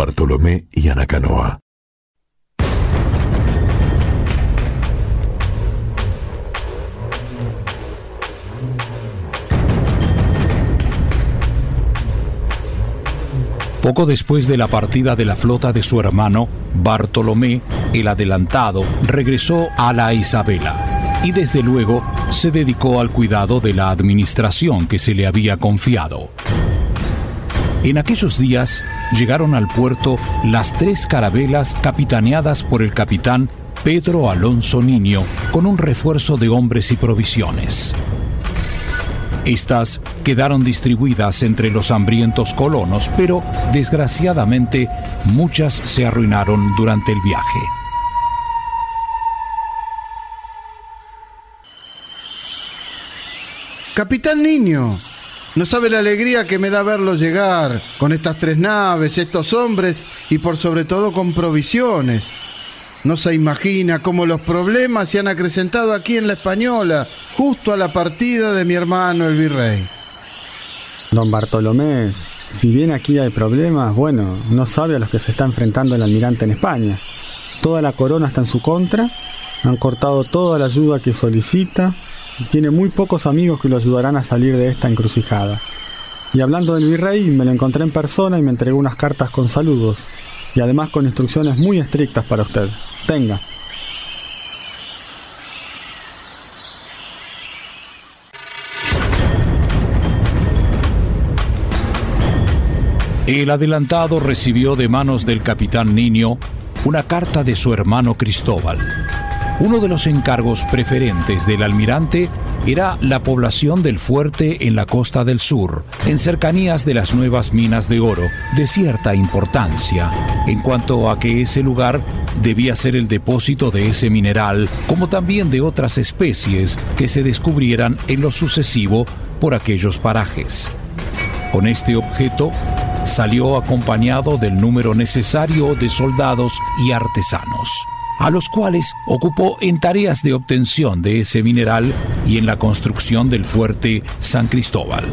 Bartolomé y Anacanoa. Poco después de la partida de la flota de su hermano, Bartolomé, el adelantado, regresó a la Isabela y desde luego se dedicó al cuidado de la administración que se le había confiado. En aquellos días llegaron al puerto las tres carabelas capitaneadas por el capitán Pedro Alonso Niño con un refuerzo de hombres y provisiones. Estas quedaron distribuidas entre los hambrientos colonos, pero desgraciadamente muchas se arruinaron durante el viaje. Capitán Niño, no sabe la alegría que me da verlo llegar con estas tres naves, estos hombres y por sobre todo con provisiones. No se imagina cómo los problemas se han acrecentado aquí en la Española, justo a la partida de mi hermano el virrey. Don Bartolomé, si bien aquí hay problemas, bueno, no sabe a los que se está enfrentando el almirante en España. Toda la corona está en su contra, han cortado toda la ayuda que solicita tiene muy pocos amigos que lo ayudarán a salir de esta encrucijada. Y hablando del virrey, me lo encontré en persona y me entregó unas cartas con saludos y además con instrucciones muy estrictas para usted. Tenga. El adelantado recibió de manos del capitán Niño una carta de su hermano Cristóbal. Uno de los encargos preferentes del almirante era la población del fuerte en la costa del sur, en cercanías de las nuevas minas de oro, de cierta importancia, en cuanto a que ese lugar debía ser el depósito de ese mineral, como también de otras especies que se descubrieran en lo sucesivo por aquellos parajes. Con este objeto, salió acompañado del número necesario de soldados y artesanos a los cuales ocupó en tareas de obtención de ese mineral y en la construcción del fuerte San Cristóbal.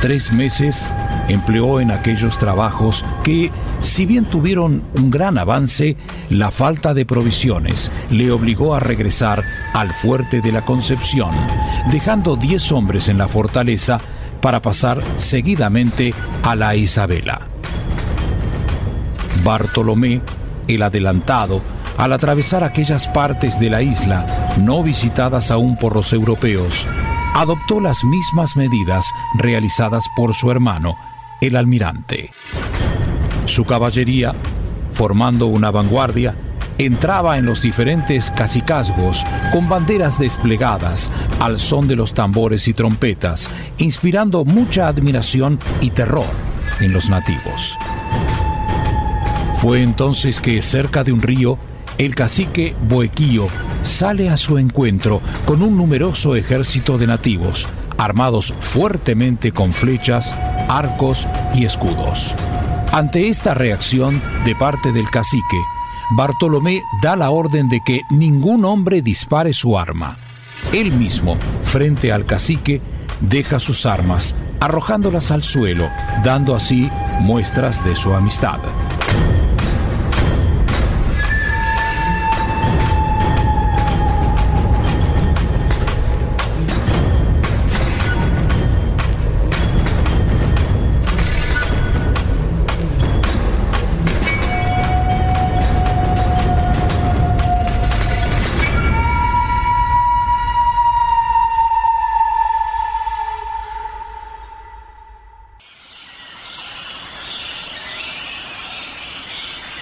Tres meses empleó en aquellos trabajos que, si bien tuvieron un gran avance, la falta de provisiones le obligó a regresar al fuerte de la Concepción, dejando diez hombres en la fortaleza para pasar seguidamente a la Isabela. Bartolomé el adelantado, al atravesar aquellas partes de la isla no visitadas aún por los europeos, adoptó las mismas medidas realizadas por su hermano, el almirante. Su caballería, formando una vanguardia, entraba en los diferentes cacicazgos con banderas desplegadas al son de los tambores y trompetas, inspirando mucha admiración y terror en los nativos. Fue entonces que cerca de un río, el cacique Boequío sale a su encuentro con un numeroso ejército de nativos, armados fuertemente con flechas, arcos y escudos. Ante esta reacción de parte del cacique, Bartolomé da la orden de que ningún hombre dispare su arma. Él mismo, frente al cacique, deja sus armas, arrojándolas al suelo, dando así muestras de su amistad.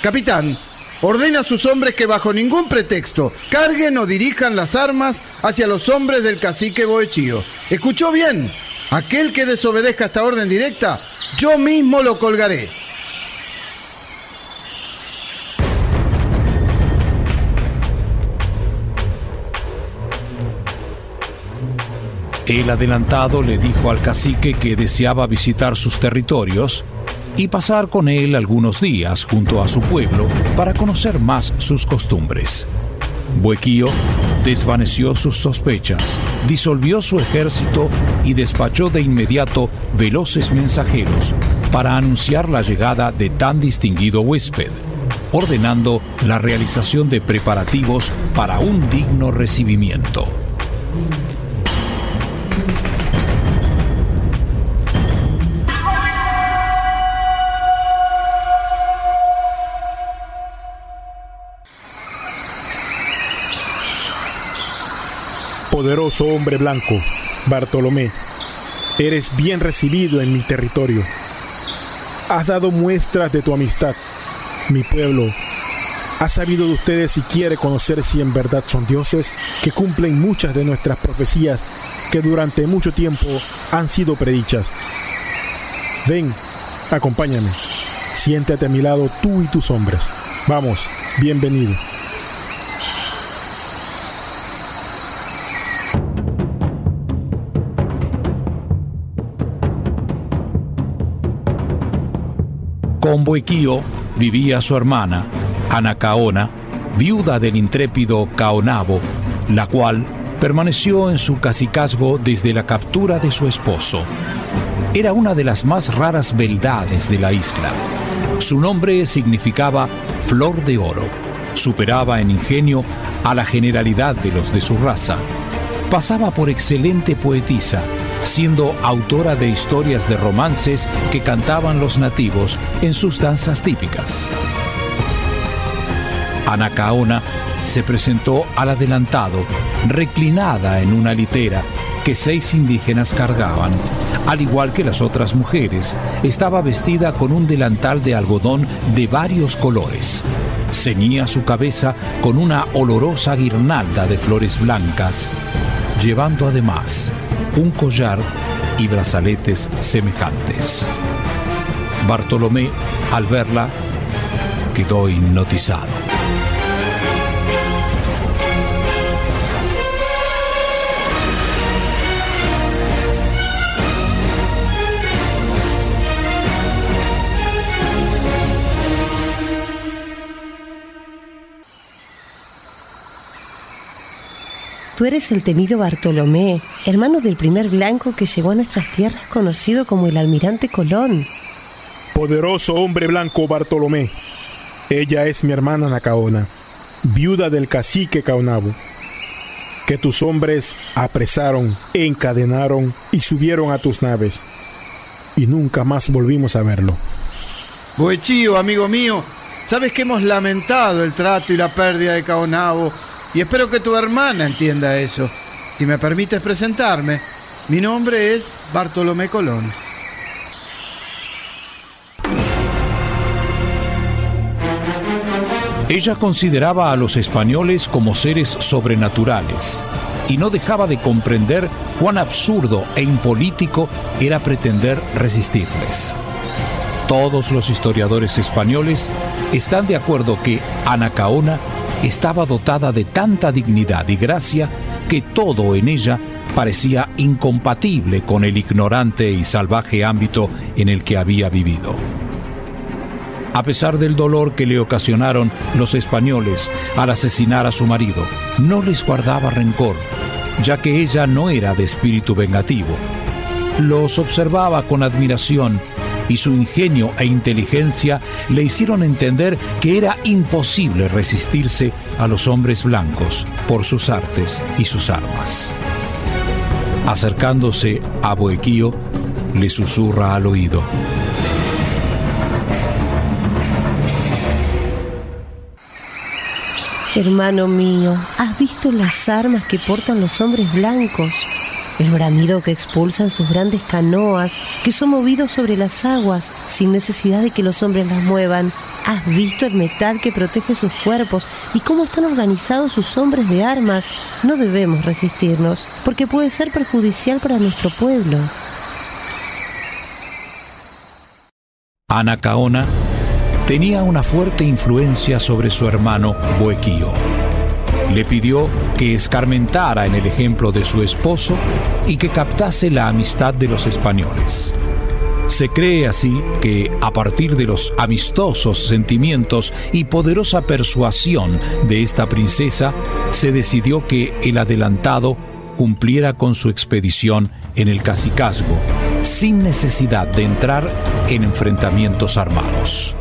Capitán, ordena a sus hombres que bajo ningún pretexto carguen o dirijan las armas hacia los hombres del cacique Boechío. ¿Escuchó bien? Aquel que desobedezca esta orden directa, yo mismo lo colgaré. El adelantado le dijo al cacique que deseaba visitar sus territorios y pasar con él algunos días junto a su pueblo para conocer más sus costumbres. Buequío desvaneció sus sospechas, disolvió su ejército y despachó de inmediato veloces mensajeros para anunciar la llegada de tan distinguido huésped, ordenando la realización de preparativos para un digno recibimiento. Poderoso hombre blanco, Bartolomé, eres bien recibido en mi territorio. Has dado muestras de tu amistad. Mi pueblo ha sabido de ustedes y quiere conocer si en verdad son dioses que cumplen muchas de nuestras profecías que durante mucho tiempo han sido predichas. Ven, acompáñame. Siéntate a mi lado tú y tus hombres. Vamos, bienvenido. Con Boequío vivía su hermana, Anacaona, viuda del intrépido Caonabo, la cual permaneció en su cacicazgo desde la captura de su esposo. Era una de las más raras beldades de la isla. Su nombre significaba flor de oro. Superaba en ingenio a la generalidad de los de su raza. Pasaba por excelente poetisa siendo autora de historias de romances que cantaban los nativos en sus danzas típicas. Anacaona se presentó al adelantado, reclinada en una litera que seis indígenas cargaban. Al igual que las otras mujeres, estaba vestida con un delantal de algodón de varios colores. Ceñía su cabeza con una olorosa guirnalda de flores blancas, llevando además un collar y brazaletes semejantes. Bartolomé, al verla, quedó hipnotizado. Tú eres el temido Bartolomé, hermano del primer blanco que llegó a nuestras tierras conocido como el almirante Colón. Poderoso hombre blanco Bartolomé. Ella es mi hermana Nacaona, viuda del cacique Caonabo, que tus hombres apresaron, encadenaron y subieron a tus naves. Y nunca más volvimos a verlo. Boechío, amigo mío, sabes que hemos lamentado el trato y la pérdida de Caonabo y espero que tu hermana entienda eso. Si me permites presentarme, mi nombre es Bartolomé Colón. Ella consideraba a los españoles como seres sobrenaturales y no dejaba de comprender cuán absurdo e impolítico era pretender resistirles. Todos los historiadores españoles están de acuerdo que Anacaona estaba dotada de tanta dignidad y gracia que todo en ella parecía incompatible con el ignorante y salvaje ámbito en el que había vivido. A pesar del dolor que le ocasionaron los españoles al asesinar a su marido, no les guardaba rencor, ya que ella no era de espíritu vengativo. Los observaba con admiración y su ingenio e inteligencia le hicieron entender que era imposible resistirse a los hombres blancos por sus artes y sus armas. Acercándose a Boequío, le susurra al oído. Hermano mío, ¿has visto las armas que portan los hombres blancos? El bramido que expulsan sus grandes canoas, que son movidos sobre las aguas sin necesidad de que los hombres las muevan. ¿Has visto el metal que protege sus cuerpos y cómo están organizados sus hombres de armas? No debemos resistirnos, porque puede ser perjudicial para nuestro pueblo. Anacaona tenía una fuerte influencia sobre su hermano Boequío le pidió que escarmentara en el ejemplo de su esposo y que captase la amistad de los españoles. Se cree así que a partir de los amistosos sentimientos y poderosa persuasión de esta princesa, se decidió que el adelantado cumpliera con su expedición en el cacicazgo sin necesidad de entrar en enfrentamientos armados.